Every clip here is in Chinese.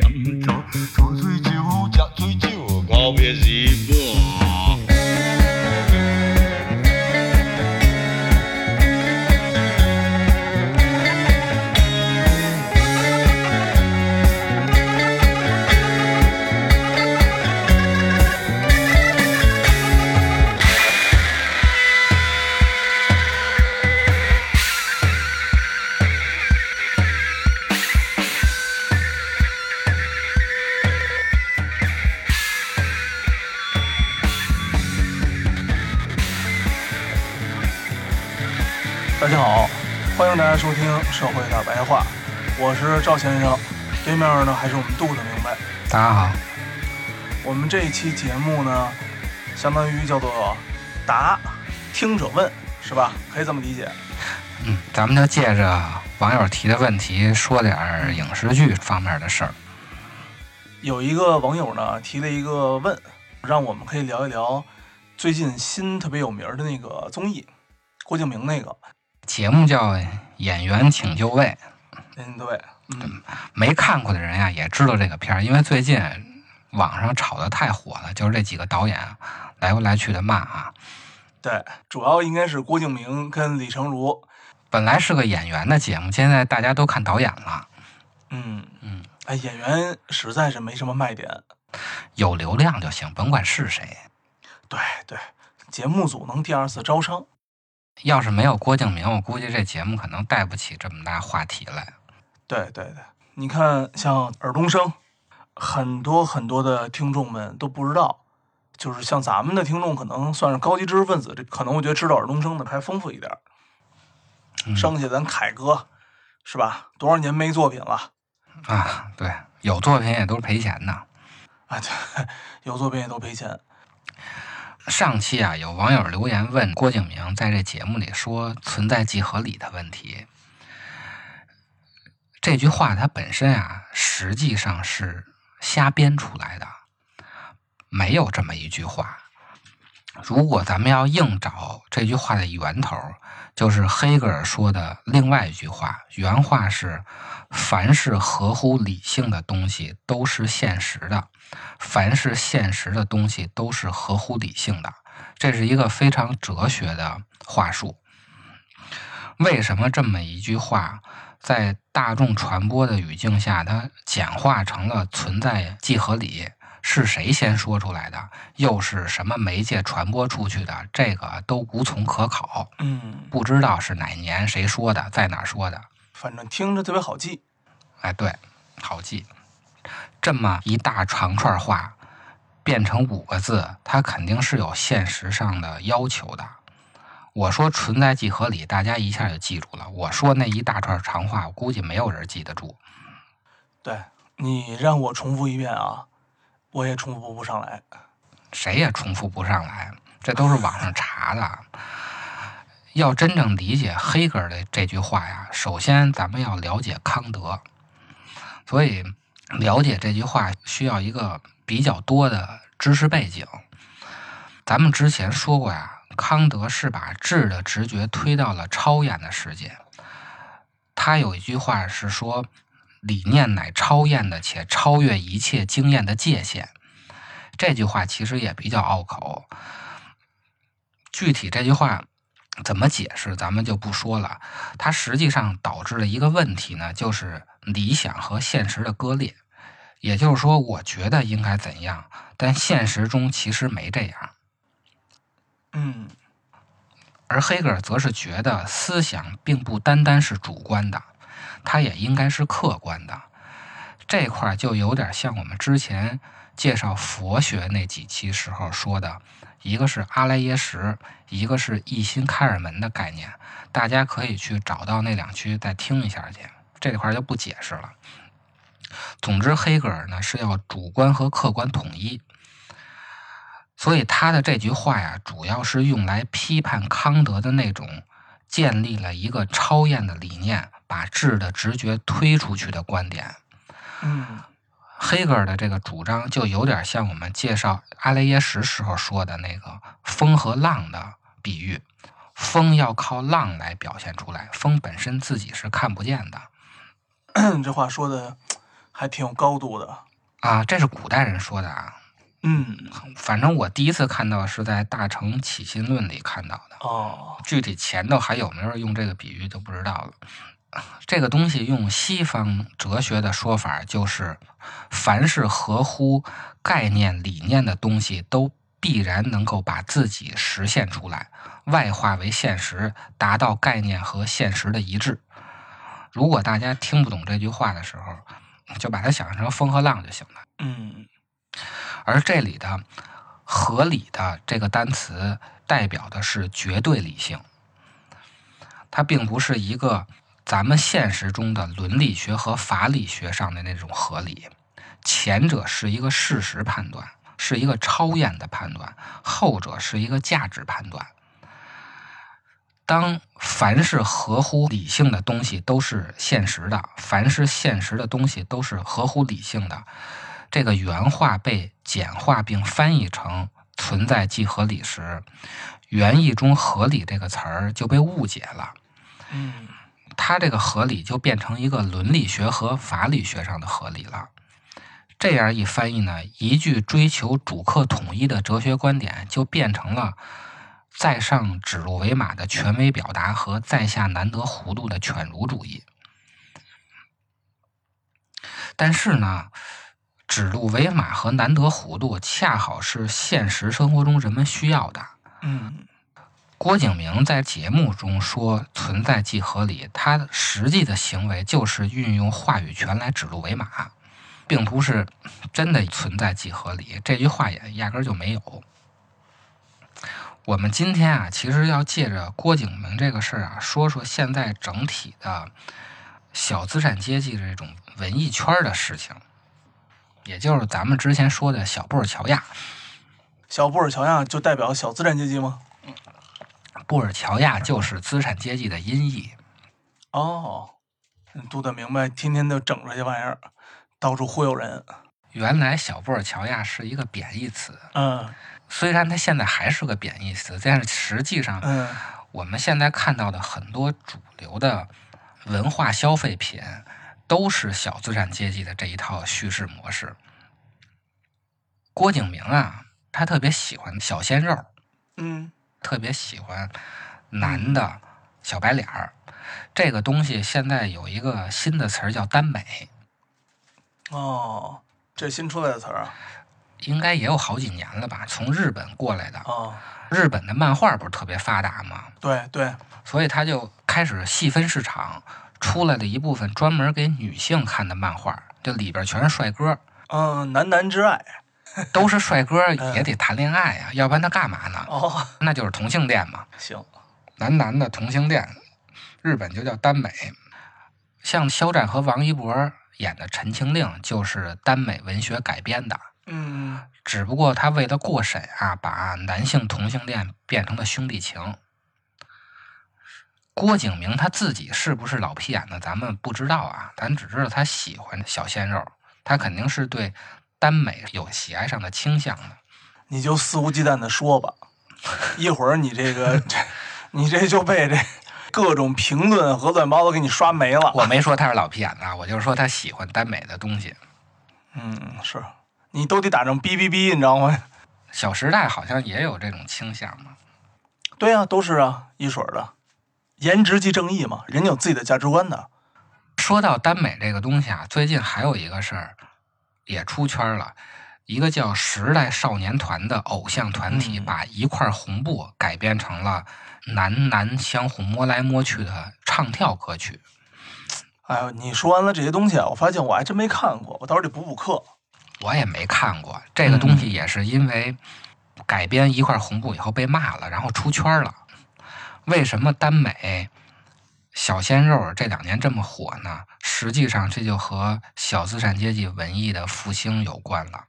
晚黑大家好，我们这一期节目呢，相当于叫做答听者问，是吧？可以这么理解。嗯，咱们就借着网友提的问题，说点儿影视剧方面的事儿。有一个网友呢提了一个问，让我们可以聊一聊最近新特别有名儿的那个综艺，郭敬明那个。节目叫《演员请就位嗯，对，嗯，》，没看过的人呀也知道这个片儿，因为最近网上炒的太火了，就是这几个导演来回来去的骂啊。对，主要应该是郭敬明跟李成儒。本来是个演员的节目，现在大家都看导演了，嗯嗯，哎，演员实在是没什么卖点。有流量就行，甭管是谁。对对，节目组能第二次招商。要是没有郭敬明，我估计这节目可能带不起这么大话题来。对对对，你看像尔冬升，很多很多的听众们都不知道，就是像咱们的听众可能算是高级知识分子，这可能我觉得知道尔冬升的还丰富一点。嗯剩下咱凯哥，是吧？多少年没作品了啊，对，有作品也都是赔钱的。啊？对，有作品也都赔钱。上期啊，有网友留言问郭敬明在这节目里说存在即合理的问题。这句话它本身啊，实际上是瞎编出来的，没有这么一句话。如果咱们要硬找这句话的源头，就是黑格尔说的另外一句话，原话是：“凡是合乎理性的东西都是现实的，凡是现实的东西都是合乎理性的。”这是一个非常哲学的话术。为什么这么一句话在大众传播的语境下，它简化成了存在即合理？是谁先说出来的？又是什么媒介传播出去的？这个都无从可考，嗯，不知道是哪年谁说的，在哪说的。反正听着特别好记。哎，对，好记。这么一大长串话变成五个字，它肯定是有现实上的要求的。我说存在即合理，大家一下就记住了。我说那一大串长话，我估计没有人记得住。对你让我重复一遍啊，我也重复不上来。谁也重复不上来，这都是网上查的。要真正理解黑格尔的这句话呀，首先咱们要了解康德，所以了解这句话需要一个比较多的知识背景。咱们之前说过呀，康德是把智的直觉推到了超验的世界。他有一句话是说：“理念乃超验的，且超越一切经验的界限。”这句话其实也比较拗口，具体这句话怎么解释，咱们就不说了。它实际上导致了一个问题呢，就是理想和现实的割裂。也就是说，我觉得应该怎样，但现实中其实没这样。嗯而黑格尔则是觉得思想并不单单是主观的，它也应该是客观的。这块儿就有点像我们之前介绍佛学那几期时候说的，一个是阿赖耶识，一个是一心开尔门的概念。大家可以去找到那两区再听一下去，这块儿就不解释了。总之，黑格尔呢是要主观和客观统一，所以他的这句话呀，主要是用来批判康德的那种建立了一个超验的理念，把智的直觉推出去的观点。嗯黑格尔的这个主张就有点像我们介绍阿雷耶什时候说的那个风和浪的比喻，风要靠浪来表现出来，风本身自己是看不见的 这话说的还挺有高度的。啊。这是古代人说的啊，嗯反正我第一次看到是在《大成起心论》里看到的，哦，具体前头还有没有用这个比喻就不知道了。这个东西用西方哲学的说法，就是凡是合乎概念理念的东西，都必然能够把自己实现出来，外化为现实，达到概念和现实的一致。如果大家听不懂这句话的时候，就把它想象成风和浪就行了。嗯而这里的“合理”的这个单词代表的是绝对理性，它并不是一个咱们现实中的伦理学和法理学上的那种合理。前者是一个事实判断，是一个超验的判断；后者是一个价值判断。当凡是合乎理性的东西都是现实的，凡是现实的东西都是合乎理性的，这个原话被简化并翻译成“存在即合理”时，原意中“合理”这个词儿就被误解了。嗯它这个合理就变成一个伦理学和法理学上的合理了。这样一翻译呢，一句追求主客统一的哲学观点就变成了在上指鹿为马的权威表达和在下难得糊涂的犬儒主义。但是呢，指鹿为马和难得糊涂恰好是现实生活中人们需要的。嗯郭敬明在节目中说“存在即合理”，他实际的行为就是运用话语权来指鹿为马，并不是真的存在即合理。这句话也压根儿就没有。我们今天啊，其实要借着郭敬明这个事儿啊，说说现在整体的小资产阶级这种文艺圈儿的事情，也就是咱们之前说的小布尔乔亚。小布尔乔亚就代表小资产阶级吗？布尔乔亚就是资产阶级的音译。哦，嗯读得明白，天天就整这些玩意儿，到处忽悠人。原来小布尔乔亚是一个贬义词，嗯虽然它现在还是个贬义词，但是实际上嗯我们现在看到的很多主流的文化消费品，都是小资产阶级的这一套叙事模式。郭敬明啊，他特别喜欢小鲜肉，嗯特别喜欢男的小白脸儿。这个东西现在有一个新的词儿叫耽美，哦，这新出来的词儿啊。应该也有好几年了吧，从日本过来的。哦，日本的漫画不是特别发达吗？对对，所以他就开始细分市场，出来了一部分专门给女性看的漫画，这里边全是帅哥，嗯，男男之爱。都是帅哥，也得谈恋爱呀、要不然他干嘛呢？哦，那就是同性恋嘛，行，男男的同性恋，日本就叫耽美。像肖战和王一博演的《陈情令》就是耽美文学改编的，嗯只不过他为了过审啊，把男性同性恋变成了兄弟情。郭敬明他自己是不是老皮眼子，咱们不知道啊，咱只知道他喜欢小鲜肉，他肯定是对耽美有喜爱上的倾向的。你就肆无忌惮的说吧，一会儿你这个，这 你这就被这各种评论和乱七八糟给你刷没了。我没说他是老皮眼子啊，我就是说他喜欢耽美的东西。嗯，是你都得打成哔哔哔，你知道吗？小时代好像也有这种倾向嘛。对呀、都是啊，一水儿的。颜值即正义嘛，人家有自己的价值观的。说到耽美这个东西啊，最近还有一个事儿也出圈了，一个叫时代少年团的偶像团体，嗯把一块红布改编成了男男相互摸来摸去的唱跳歌曲。哎呦，你说完了这些东西啊，我发现我还真没看过，我到时候得补补课。我也没看过这个东西，也是因为改编一块红布以后被骂了，然后出圈了。为什么耽美小鲜肉这两年这么火呢？实际上这就和小资产阶级文艺的复兴有关了。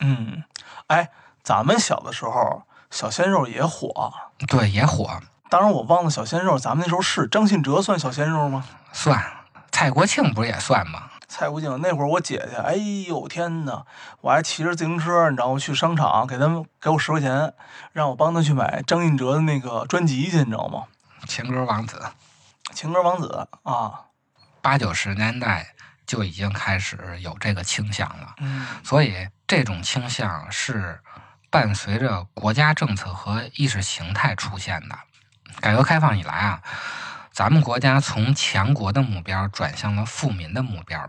嗯，哎，咱们小的时候小鲜肉也火，对，也火，当然我忘了小鲜肉，咱们那时候是张信哲算小鲜肉吗？算。蔡国庆不是也算吗？蔡国庆那会儿我姐姐，哎呦天哪！我还骑着自行车，你知道吗？去商场给他们给我十块钱，让我帮他去买张信哲的那个专辑去，你知道吗？情歌王子，情歌王子啊，八九十年代就已经开始有这个倾向了。嗯所以这种倾向是伴随着国家政策和意识形态出现的。改革开放以来啊，咱们国家从强国的目标转向了富民的目标。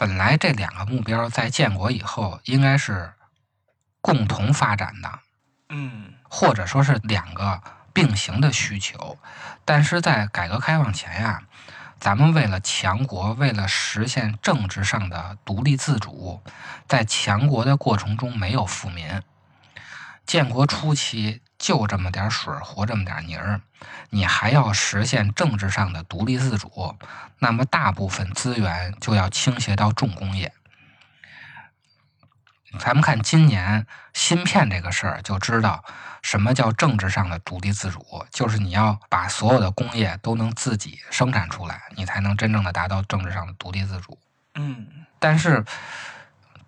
本来这两个目标在建国以后应该是共同发展的，嗯或者说是两个并行的需求，但是在改革开放前呀、咱们为了强国，为了实现政治上的独立自主，在强国的过程中没有富民。建国初期就这么点水儿和这么点泥儿，你还要实现政治上的独立自主，那么大部分资源就要倾斜到重工业。咱们看今年芯片这个事儿，就知道什么叫政治上的独立自主，就是你要把所有的工业都能自己生产出来，你才能真正的达到政治上的独立自主。嗯但是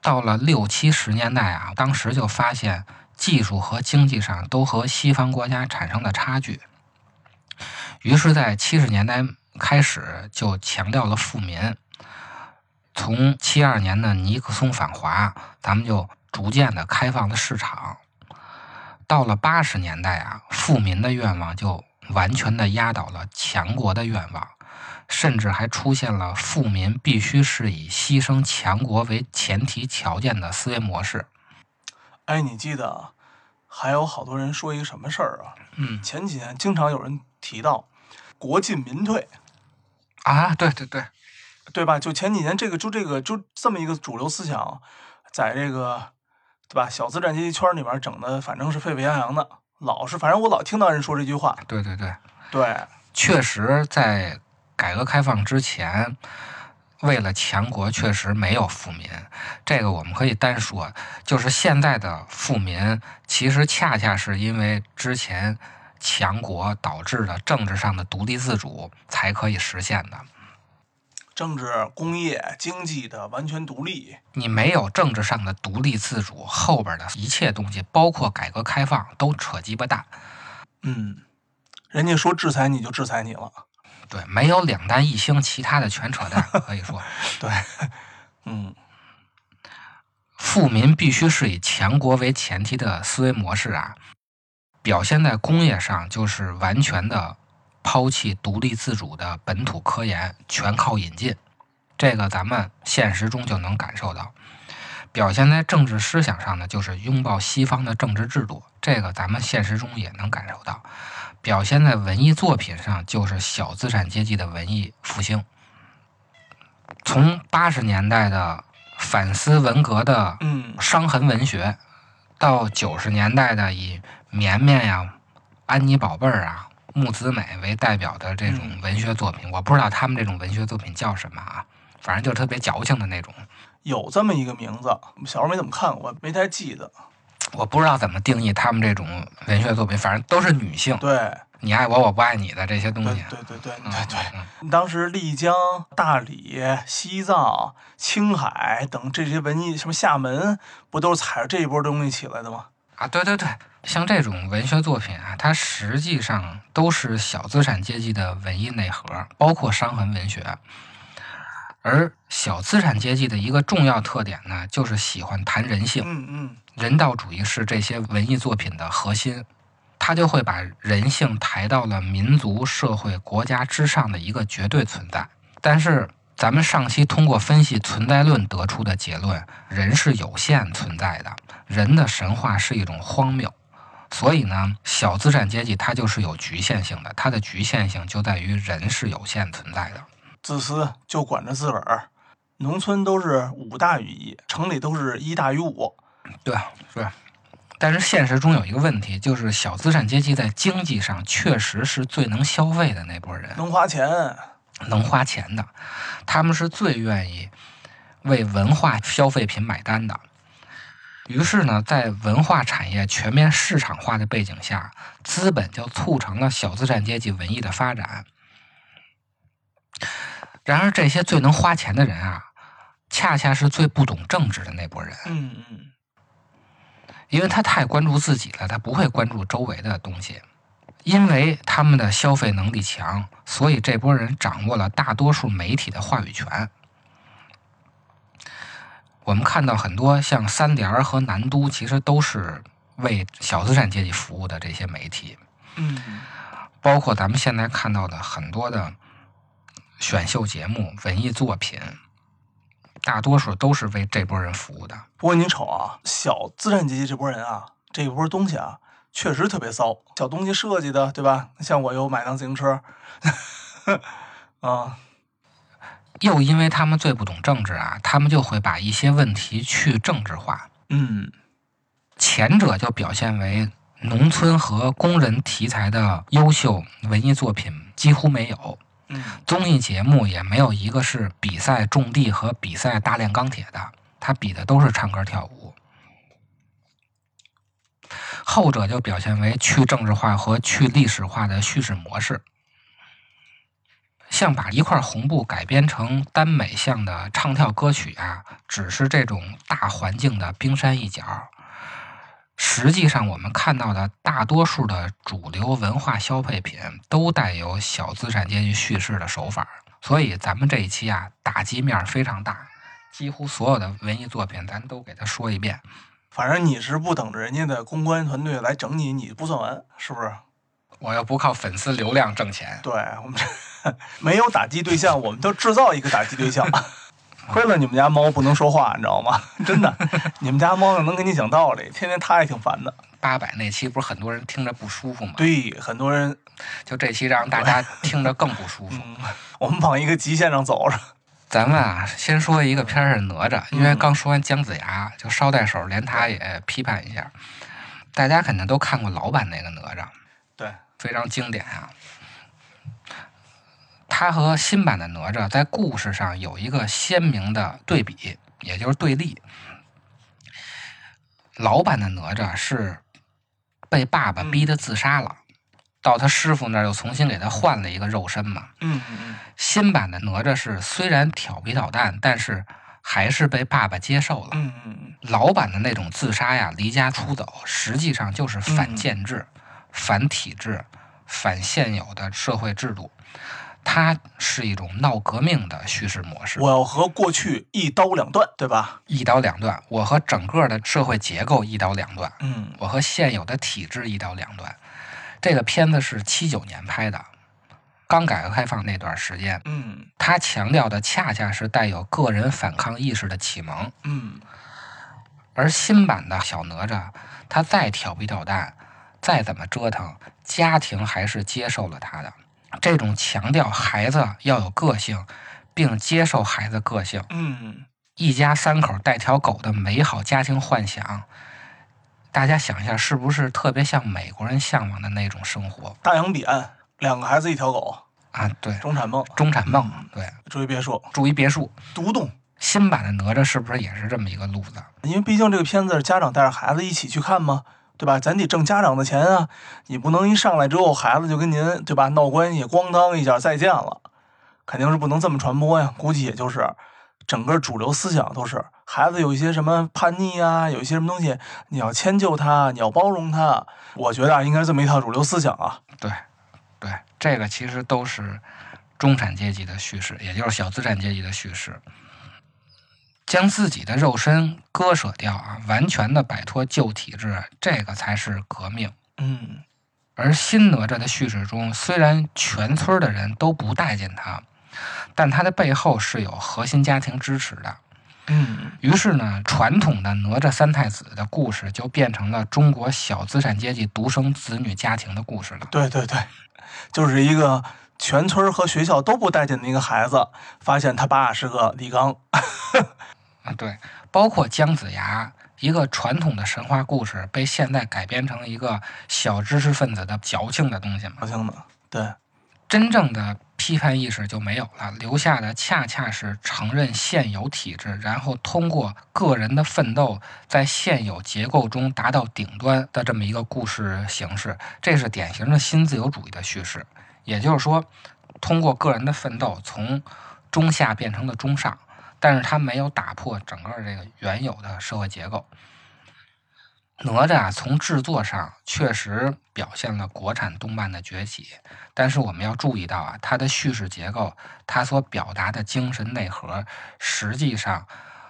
到了六七十年代啊，当时就发现技术和经济上都和西方国家产生的差距，于是，在七十年代开始就强调了富民。从七二年的尼克松访华，咱们就逐渐的开放了市场。到了八十年代啊，富民的愿望就完全的压倒了强国的愿望。甚至还出现了富民必须是以牺牲强国为前提条件的思维模式。哎，你记得还有好多人说一个什么事儿啊？嗯前几年经常有人提到国进民退，啊，对对对，对吧？就前几年这个就这个就这么一个主流思想，在这个对吧小资产阶级圈里面整的，反正是沸沸扬扬的，老是反正我老听到人说这句话。对对对，对，确实在改革开放之前，为了强国，确实没有富民。这个我们可以单说，就是现在的富民，其实恰恰是因为之前强国导致的政治上的独立自主，才可以实现的。政治、工业、经济的完全独立。你没有政治上的独立自主，后边的一切东西，包括改革开放，都扯鸡巴蛋。嗯，人家说制裁你就制裁你了。对，没有两弹一星，其他的全扯淡。可以说，对，嗯富民必须是以强国为前提的思维模式啊，表现在工业上就是完全的抛弃独立自主的本土科研，全靠引进。这个咱们现实中就能感受到。表现在政治思想上呢，就是拥抱西方的政治制度，这个咱们现实中也能感受到。表现在文艺作品上，就是小资产阶级的文艺复兴。从八十年代的反思文革的嗯伤痕文学，到九十年代的以绵绵呀、安妮宝贝儿啊、木子美为代表的这种文学作品，我不知道他们这种文学作品叫什么啊，反正就特别矫情的那种。有这么一个名字，小时候没怎么看过，没太记得。我不知道怎么定义他们这种文学作品，反正都是女性，对，你爱我我不爱你的这些东对西。对对对嗯对对。嗯当时丽江、大理、西藏、青海等这些文艺，什么厦门，不都是踩着这一波东西起来的吗？啊，对对对，像这种文学作品啊，它实际上都是小资产阶级的文艺内核，包括伤痕文学。而小资产阶级的一个重要特点呢，就是喜欢谈人性。嗯嗯人道主义是这些文艺作品的核心，它就会把人性抬到了民族、社会、国家之上的一个绝对存在。但是，咱们上期通过分析存在论得出的结论，人是有限存在的，人的神话是一种荒谬。所以呢，小资产阶级它就是有局限性的，它的局限性就在于人是有限存在的。自私就管着自个儿，农村都是五大于一，城里都是一大于五。对，是。但是现实中有一个问题，就是小资产阶级在经济上确实是最能消费的那波人，能花钱，能花钱的，他们是最愿意为文化消费品买单的。于是呢，在文化产业全面市场化的背景下，资本就促成了小资产阶级文艺的发展。然而，这些最能花钱的人啊，恰恰是最不懂政治的那波人。嗯嗯。因为他太关注自己了，他不会关注周围的东西。因为他们的消费能力强，所以这波人掌握了大多数媒体的话语权。我们看到很多像三联和南都，其实都是为小资产阶级服务的这些媒体。嗯，包括咱们现在看到的很多的选秀节目、文艺作品。大多数都是为这波人服务的。不过你瞅啊，小资产阶级这波人啊，这一波东西啊，确实特别骚。小东西设计的，对吧？像我又买辆自行车，啊，又因为他们最不懂政治啊，他们就会把一些问题去政治化。嗯，前者就表现为农村和工人题材的优秀文艺作品几乎没有。综艺节目也没有一个是比赛种地和比赛大炼钢铁的，他比的都是唱歌跳舞。后者就表现为去政治化和去历史化的叙事模式，像把一块红布改编成耽美向的唱跳歌曲啊，只是这种大环境的冰山一角。实际上，我们看到的大多数的主流文化消费品都带有小资产阶级叙事的手法，所以咱们这一期啊，打击面非常大，几乎所有的文艺作品咱都给他说一遍。反正你是不等着人家的公关团队来整你，你不算完，是不是？我要不靠粉丝流量挣钱，对我们这 没有打击对象，我们就制造一个打击对象。亏了你们家猫不能说话，你知道吗？真的，你们家猫能跟你讲道理，天天它也挺烦的。八百那期不是很多人听着不舒服吗？对，很多人就这期让大家听着更不舒服。我们往一个极限上走着。咱们啊，先说一个片儿是哪吒，因为刚说完姜子牙，就捎带手连他也批判一下。大家肯定都看过老版那个哪吒，对，非常经典啊。他和新版的哪吒在故事上有一个鲜明的对比，也就是对立。老版的哪吒是被爸爸逼得自杀了，到他师傅那儿又重新给他换了一个肉身嘛。嗯嗯。新版的哪吒是虽然调皮捣蛋，但是还是被爸爸接受了。嗯嗯嗯。老版的那种自杀呀、离家出走，实际上就是反建制、反体制、反现有的社会制度。它是一种闹革命的叙事模式。我要和过去一刀两断，对吧？一刀两断，我和整个的社会结构一刀两断。嗯，我和现有的体制一刀两断。这个片子是七九年拍的，刚改革开放那段时间。嗯，它强调的恰恰是带有个人反抗意识的启蒙。嗯，而新版的小哪吒，他再调皮捣蛋，再怎么折腾，家庭还是接受了他的。这种强调孩子要有个性，并接受孩子个性，嗯，一家三口带条狗的美好家庭幻想，大家想一下，是不是特别像美国人向往的那种生活？大洋彼岸，两个孩子一条狗啊，对，中产梦，中产梦，对，住一别墅，住一别墅，独栋。新版的哪吒是不是也是这么一个路子？因为毕竟这个片子是家长带着孩子一起去看吗？对吧？咱得挣家长的钱啊！你不能一上来之后，孩子就跟您对吧闹关系，咣当一下再见了，肯定是不能这么传播呀。估计也就是整个主流思想都是，孩子有一些什么叛逆啊，有一些什么东西，你要迁就他，你要包容他。我觉得啊，应该是这么一套主流思想啊。对，对，这个其实都是中产阶级的叙事，也就是小资产阶级的叙事。将自己的肉身割舍掉啊，完全的摆脱旧体制，这个才是革命。嗯，而新哪吒的叙事中，虽然全村的人都不待见他，但他的背后是有核心家庭支持的。嗯，于是呢，传统的哪吒三太子的故事就变成了中国小资产阶级独生子女家庭的故事了。对对对，就是一个全村和学校都不待见的一个孩子，发现他爸是个李刚。啊，对，包括姜子牙，一个传统的神话故事，被现在改编成一个小知识分子的矫情的东西嘛矫情的，对，真正的批判意识就没有了，留下的恰恰是承认现有体制，然后通过个人的奋斗，在现有结构中达到顶端的这么一个故事形式。这是典型的新自由主义的叙事，也就是说，通过个人的奋斗，从中下变成了中上，但是它没有打破整个这个原有的社会结构。哪吒，从制作上确实表现了国产动漫的崛起，但是我们要注意到啊，它的叙事结构，它所表达的精神内核，实际上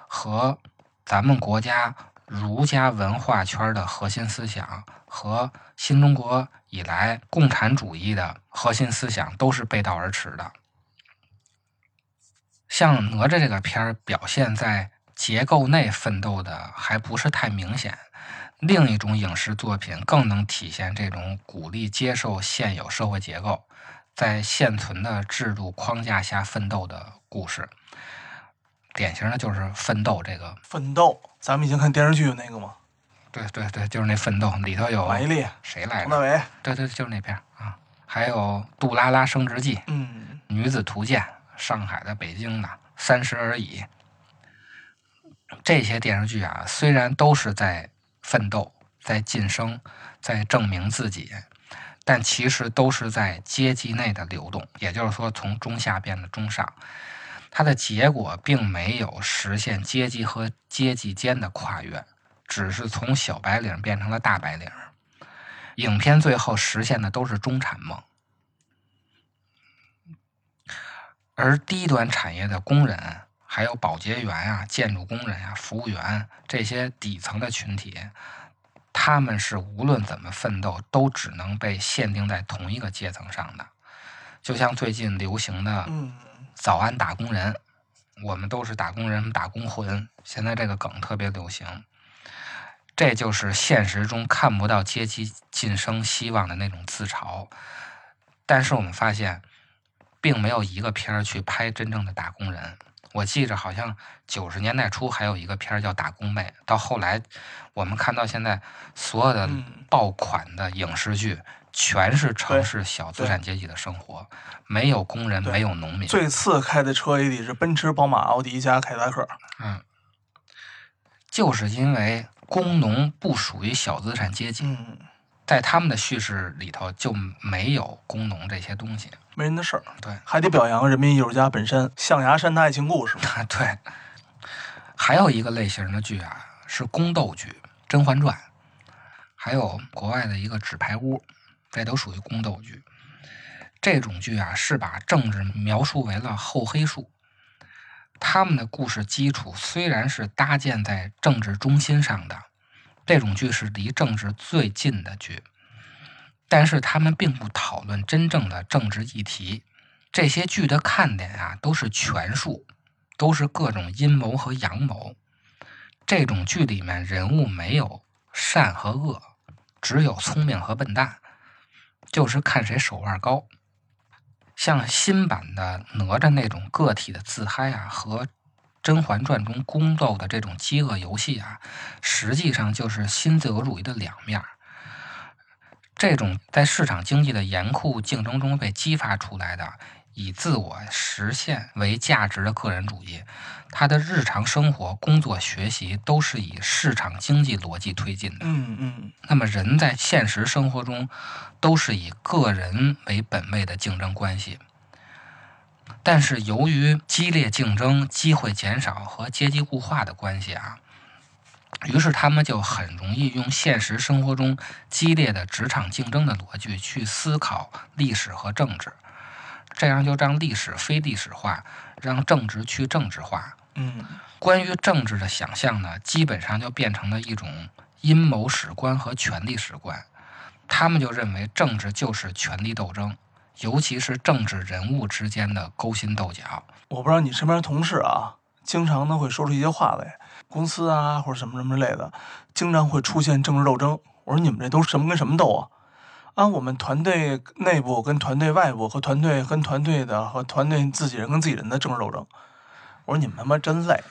和咱们国家儒家文化圈的核心思想和新中国以来共产主义的核心思想都是背道而驰的。像哪吒这个片儿表现在结构内奋斗的还不是太明显，另一种影视作品更能体现这种鼓励接受现有社会结构，在现存的制度框架下奋斗的故事。典型的就是《奋斗》这个，奋斗，咱们以前看电视剧那个吗，对对对，就是那《奋斗》里头有马伊琍、谁来着？佟大为，对对，就是那片儿啊。还有《杜拉拉升职记》《嗯，女子图鉴》《上海的、北京的》《三十而已》这些电视剧啊，虽然都是在奋斗、在晋升、在证明自己，但其实都是在阶级内的流动，也就是说，从中下变得中上。它的结果并没有实现阶级和阶级间的跨越，只是从小白领变成了大白领。影片最后实现的都是中产梦，而低端产业的工人，还有保洁员啊、建筑工人啊、服务员这些底层的群体，他们是无论怎么奋斗，都只能被限定在同一个阶层上的。就像最近流行的嗯，“早安打工人”，我们都是打工人，打工魂。现在这个梗特别流行，这就是现实中看不到阶级晋升希望的那种自嘲。但是我们发现，并没有一个片儿去拍真正的打工人。我记着，好像九十年代初还有一个片儿叫《打工妹》，到后来我们看到现在所有的嗯爆款的影视剧，全是城市小资产阶级的生活，没有工人，没有农民。最次开的车也得是奔驰、宝马、奥迪加凯迪拉克。嗯，就是因为工农不属于小资产阶级，嗯，在他们的叙事里头就没有工农这些东西。没人的事儿，对，还得表扬人民艺术家本身，象牙山的爱情故事啊。对。还有一个类型的剧啊，是宫斗剧《甄嬛传》，还有国外的一个《纸牌屋》，这都属于宫斗剧。这种剧啊，是把政治描述为了厚黑术。他们的故事基础虽然是搭建在政治中心上的，这种剧是离政治最近的剧，但是他们并不讨论真正的政治议题。这些剧的看点啊，都是权术，都是各种阴谋和阳谋。这种剧里面人物没有善和恶，只有聪明和笨蛋，就是看谁手腕高。像新版的哪吒那种个体的自嗨啊，和《甄嬛传》中宫斗的这种饥饿游戏啊，实际上就是新自由主义的两面儿。这种在市场经济的严酷竞争中被激发出来的，以自我实现为价值的个人主义，他的日常生活、工作、学习都是以市场经济逻辑推进的。嗯嗯，那么人在现实生活中都是以个人为本位的竞争关系，但是由于激烈竞争、机会减少和阶级固化的关系啊，于是他们就很容易用现实生活中激烈的职场竞争的逻辑去思考历史和政治，这样就让历史非历史化，让政治去政治化。嗯，关于政治的想象呢，基本上就变成了一种阴谋史观和权力史观。他们就认为政治就是权力斗争，尤其是政治人物之间的勾心斗角。我不知道你身边同事啊，经常呢会说出一些话来，公司啊或者什么什么之类的，经常会出现政治斗争。我说你们这都什么跟什么斗啊？啊，我们团队内部跟团队外部和团队跟团队的和团队自己人跟自己人的政治斗争。我说你们他妈真累。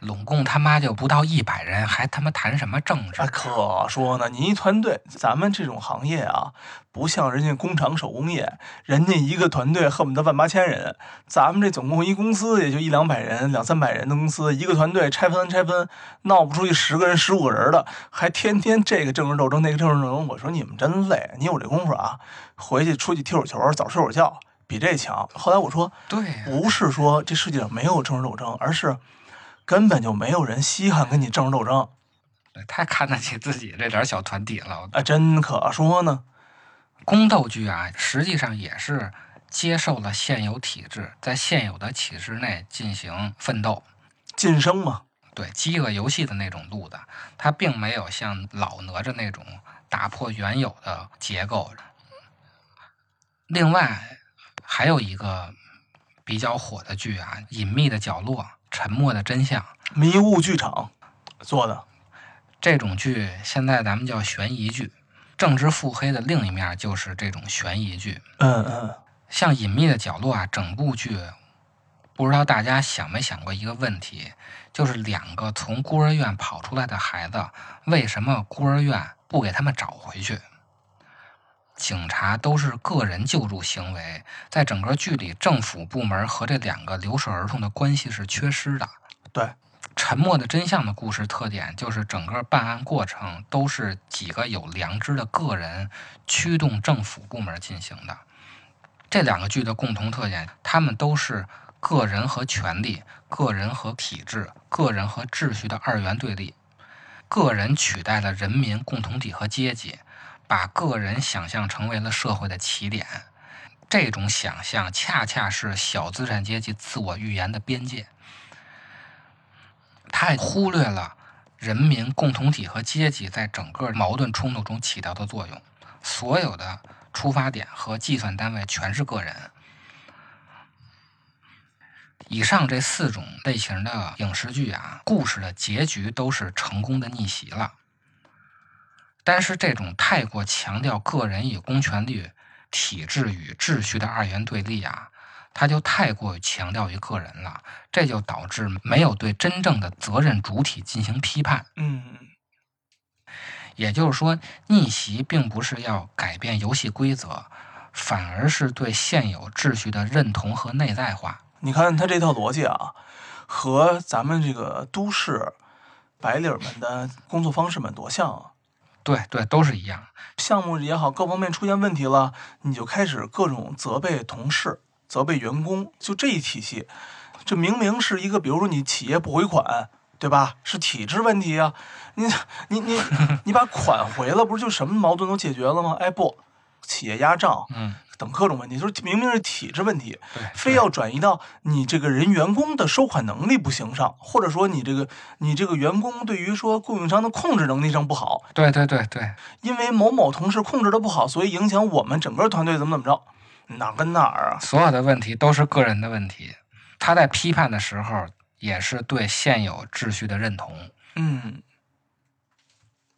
拢共他妈就不到一百人，还他妈谈什么政治啊，？可说呢，你一团队，咱们这种行业啊，不像人家工厂手工业，人家一个团队恨不得万八千人，咱们这总共一公司也就一两百人、两三百人的公司，一个团队拆分拆分，闹不出去十个人、十五个人的，还天天这个政治斗争那个政治斗争。我说你们真累，你有这功夫啊，回去出去踢会儿球，早睡会儿觉，比这强。后来我说，对呀、不是说这世界上没有政治斗争，而是根本就没有人稀罕跟你政治斗争。对太看得起自己这点小团体了。啊，真可说呢。宫斗剧啊，实际上也是接受了现有体制，在现有的体制内进行奋斗。晋升嘛，对饥饿游戏的那种路子，它并没有像老哪吒那种打破原有的结构。另外，还有一个比较火的剧啊，《隐秘的角落》《沉默的真相》迷雾剧场做的，这种剧，现在咱们叫悬疑剧。政治腹黑的另一面就是这种悬疑剧。嗯嗯，像《隐秘的角落》啊，整部剧，不知道大家想没想过一个问题，就是两个从孤儿院跑出来的孩子，为什么孤儿院不给他们找回去？警察都是个人救助行为，在整个剧里，政府部门和这两个留守儿童的关系是缺失的。对，沉默的真相的故事特点就是整个办案过程都是几个有良知的个人驱动政府部门进行的。这两个剧的共同特点，他们都是个人和权力、个人和体制、个人和秩序的二元对立。个人取代了人民、共同体和阶级，把个人想象成为了社会的起点。这种想象恰恰是小资产阶级自我预言的边界。他忽略了人民、共同体和阶级在整个矛盾冲突中起到的作用。所有的出发点和计算单位全是个人。以上这四种类型的影视剧啊，故事的结局都是成功的逆袭了。但是这种太过强调个人与公权力、体制与秩序的二元对立啊，它就太过于强调于个人了，这就导致没有对真正的责任主体进行批判。嗯，也就是说，逆袭并不是要改变游戏规则，反而是对现有秩序的认同和内在化。你看他这套逻辑啊，和咱们这个都市白领们的工作方式们多像啊。对对，都是一样。项目也好，各方面出现问题了，你就开始各种责备同事、责备员工，就这一体系。这明明是一个，比如说你企业不回款，对吧？是体制问题啊。你你你 你把款回了，不是就什么矛盾都解决了吗？哎，不，企业压账嗯，等各种问题，就是明明是体制问题，对，非要转移到你这个人员工的收款能力不行上，或者说你这个你这个员工对于说供应商的控制能力上不好，对对对对，因为某某同事控制的不好，所以影响我们整个团队怎么怎么着，哪跟哪儿啊？所有的问题都是个人的问题。他在批判的时候，也是对现有秩序的认同。嗯，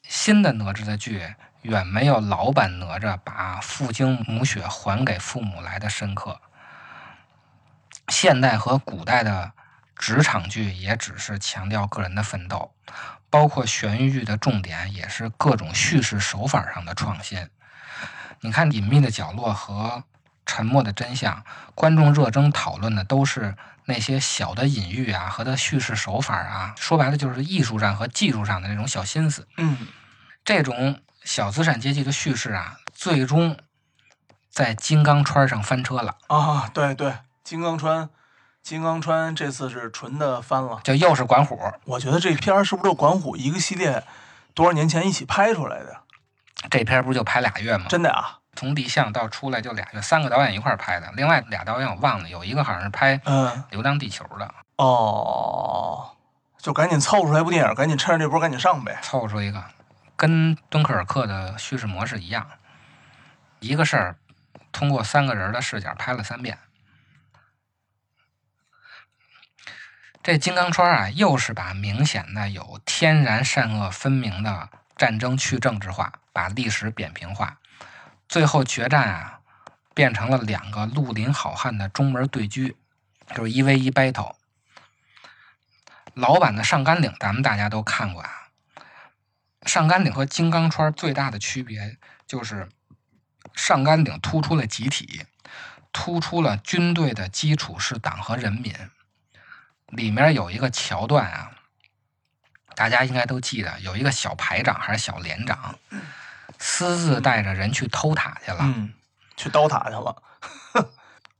新的哪吒的剧远没有老版哪吒把父精母血还给父母来的深刻。现代和古代的职场剧也只是强调个人的奋斗，包括悬疑剧的重点也是各种叙事手法上的创新。你看《隐秘的角落》和《沉默的真相》，观众热衷讨论的都是那些小的隐喻啊和的叙事手法啊，说白了就是艺术上和技术上的那种小心思。嗯，这种小资产阶级的叙事啊，最终在金刚川上翻车了，啊，对对，金刚川，金刚川这次是纯的翻了。就又是管虎。我觉得这片儿是不是管虎一个系列多少年前一起拍出来的？这片儿不就拍俩月吗？真的啊？从立项到出来就俩月，三个导演一块儿拍的。另外俩导演我忘了，有一个好像是拍《嗯，流浪地球》的，哦，就赶紧凑出来一部电影，赶紧趁着这波赶紧上呗。凑出一个，跟敦刻尔克的叙事模式一样，一个事儿通过三个人的视角拍了三遍。这金刚川啊，又是把明显的有天然善恶分明的战争去政治化，把历史扁平化，最后决战啊，变成了两个绿林好汉的中门对狙，就是一 v 一 battle。老版的上甘岭，咱们大家都看过啊。上甘岭和金刚川最大的区别就是，上甘岭突出了集体，突出了军队的基础是党和人民。里面有一个桥段啊，大家应该都记得，有一个小排长还是小连长，私自带着人去偷塔去了。嗯，去刀塔去了。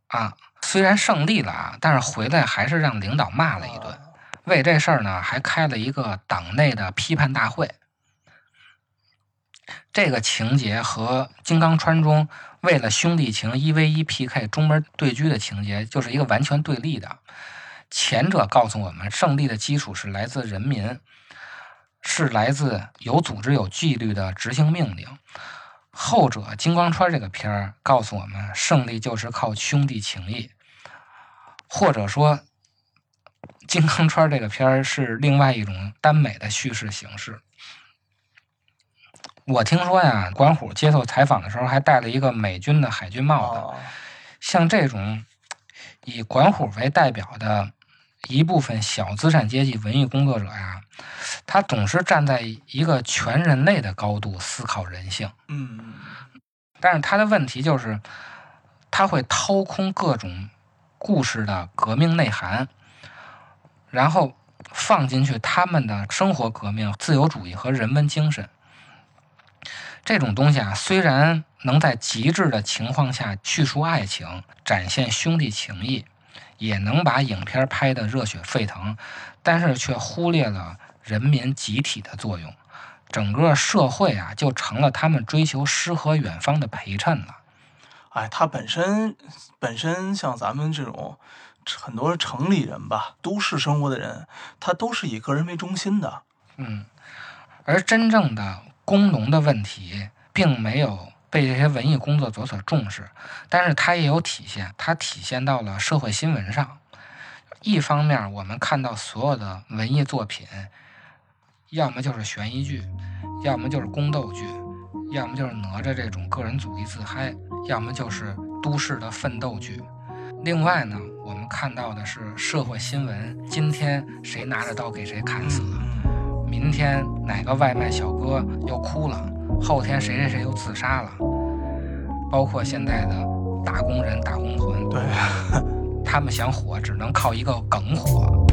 啊，虽然胜利了啊，但是回来还是让领导骂了一顿。为这事儿呢，还开了一个党内的批判大会。这个情节和《金刚川》中为了兄弟情一 v 一 PK 中门对狙的情节，就是一个完全对立的。前者告诉我们，胜利的基础是来自人民，是来自有组织、有纪律的执行命令。后者《金刚川》这个片儿告诉我们，胜利就是靠兄弟情谊，或者说，《金刚川》这个片儿是另外一种耽美的叙事形式。我听说呀，管虎接受采访的时候还戴了一个美军的海军帽子。哦，像这种以管虎为代表的一部分小资产阶级文艺工作者呀，他总是站在一个全人类的高度思考人性。嗯，但是他的问题就是，他会掏空各种故事的革命内涵，然后放进去他们的生活革命、自由主义和人文精神。这种东西啊，虽然能在极致的情况下叙述爱情、展现兄弟情谊，也能把影片拍得热血沸腾，但是却忽略了人民集体的作用。整个社会啊，就成了他们追求诗和远方的陪衬了。哎，他本身本身像咱们这种很多城里人吧，都市生活的人，他都是以个人为中心的。嗯，而真正的工农的问题，并没有被这些文艺工作者所重视，但是它也有体现，它体现到了社会新闻上。一方面，我们看到所有的文艺作品，要么就是悬疑剧，要么就是宫斗剧，要么就是哪吒这种个人主义自嗨，要么就是都市的奋斗剧。另外呢，我们看到的是社会新闻，今天谁拿着刀给谁砍死了。嗯，明天哪个外卖小哥又哭了，后天谁谁谁又自杀了，包括现在的打工人、打工魂，对，他们想火只能靠一个梗火。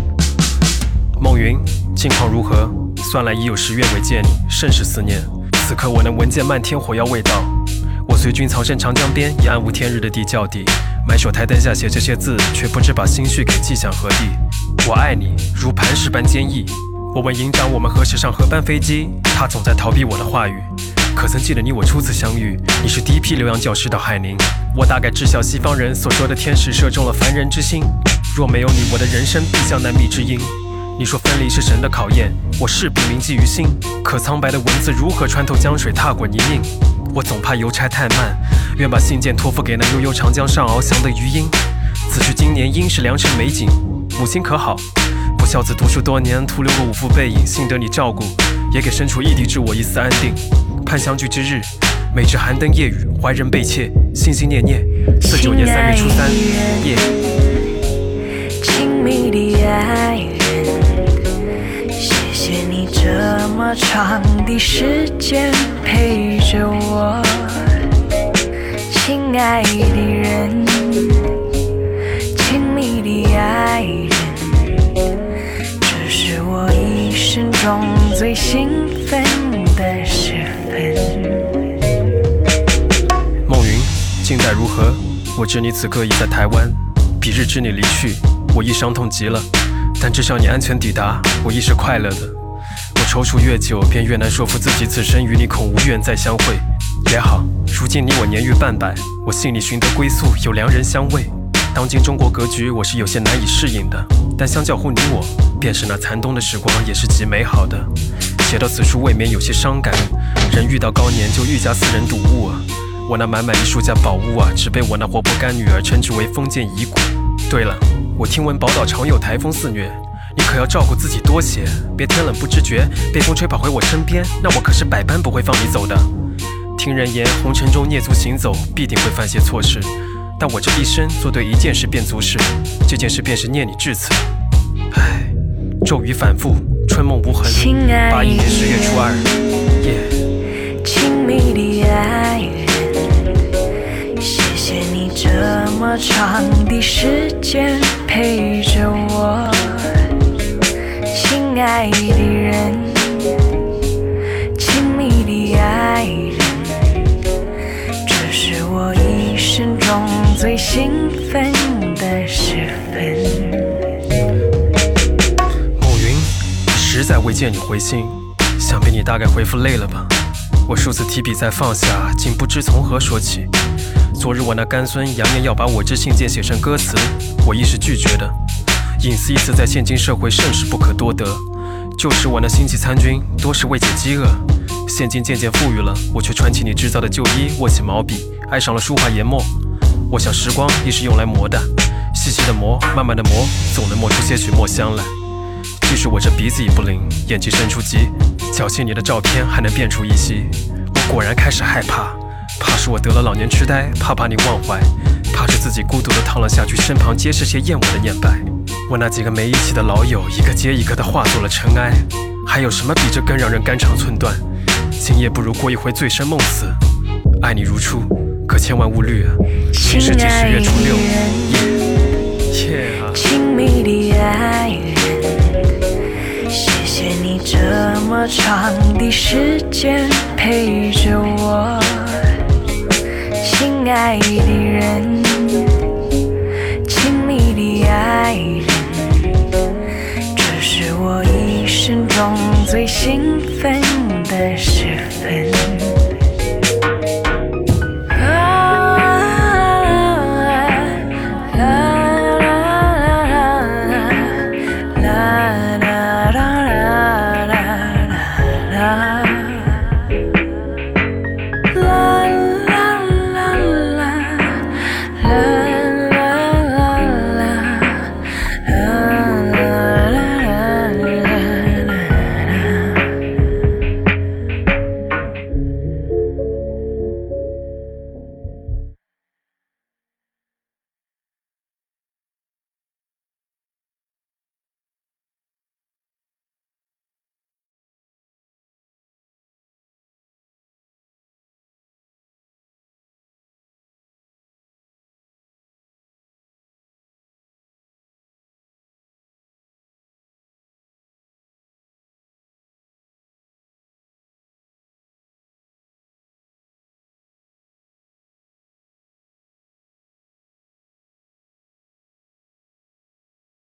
梦云，近况如何？算来已有十月未见你，甚是思念。此刻我能闻见漫天火药味道。我随军藏身长江边，以暗无天日的地窖底，埋首台灯下写这些字，却不知把心绪给寄向何地。我爱你，如磐石般坚毅。我问营长，我们何时上何班飞机？他总在逃避我的话语。可曾记得你我初次相遇？你是第一批留洋教师到海宁。我大概知晓西方人所说的天使射中了凡人之心。若没有你，我的人生必将难觅知音。你说分离是神的考验，我势必铭记于心。可苍白的文字如何穿透江水，踏过泥泞？我总怕邮差太慢，愿把信件托付给那悠悠长江上翱翔的鱼鹰。此去经年，应是良辰美景。母亲可好？不孝子读书多年，徒留个五副背影，幸得你照顾，也给身处异地之我一丝安定。盼相聚之日，每至寒灯夜雨，怀人被妾，心心念念。四九年三月初三夜。亲密的爱人，谢谢你这么长的时间陪着我，亲爱的人，亲密的爱人，中最兴奋的时分。梦云，近代如何？我知你此刻已在台湾。彼日知你离去，我亦伤痛极了。但至少你安全抵达，我亦是快乐的。我踌躇越久，便越难说服自己，此生与你恐无缘再相会。也好，如今你我年逾半百，我信你寻得归宿，有良人相慰。当今中国格局，我是有些难以适应的。但相较乎你我，便是那残冬的时光，也是极美好的。写到此处，未免有些伤感。人遇到高年，就愈加私人睹物啊。我那满满一书架宝物啊，只被我那活泼干女儿称之为封建遗骨。对了，我听闻宝岛常有台风肆虐，你可要照顾自己多些，别天冷不知觉，被风吹跑回我身边，那我可是百般不会放你走的。听人言，红尘中蹑足行走，必定会犯些错事，但我这一生做对一件事便足矣，这件事便是念你至此。唉，骤雨反复，春梦无痕。亲爱八一年十月初二，夜。亲密的爱人，谢谢你这么长的时间陪着我，亲爱的人，最兴奋的时分。暮云，实在未见你回信，想必你大概回复累了吧。我数次提笔再放下，竟不知从何说起。昨日我那干孙扬言要把我之信件写成歌词，我亦是拒绝的。隐私一词在现今社会甚是不可多得。旧时我那星际参军多是为解饥饿，现今渐渐富裕了，我却穿起你制造的旧衣，握起毛笔，爱上了书画研墨。我想时光亦是用来磨的，细细的磨，慢慢的磨，总能磨出些许墨香来。即使我这鼻子已不灵，眼睛生出疾，侥幸你的照片还能辨出一些。我果然开始害怕，怕是我得了老年痴呆，怕把你忘怀，怕是自己孤独的躺了下去，身旁皆是些厌恶的念白。我那几个没一起的老友，一个接一个的化作了尘埃。还有什么比这更让人肝肠寸断？今夜不如过一回醉生梦死。爱你如初，可千万勿虑啊！今世今十月初六，夜夜啊！亲密的爱人，谢谢你这么长的时间陪着我，亲爱的人，亲密的爱人，这是我一生中最兴奋的时分。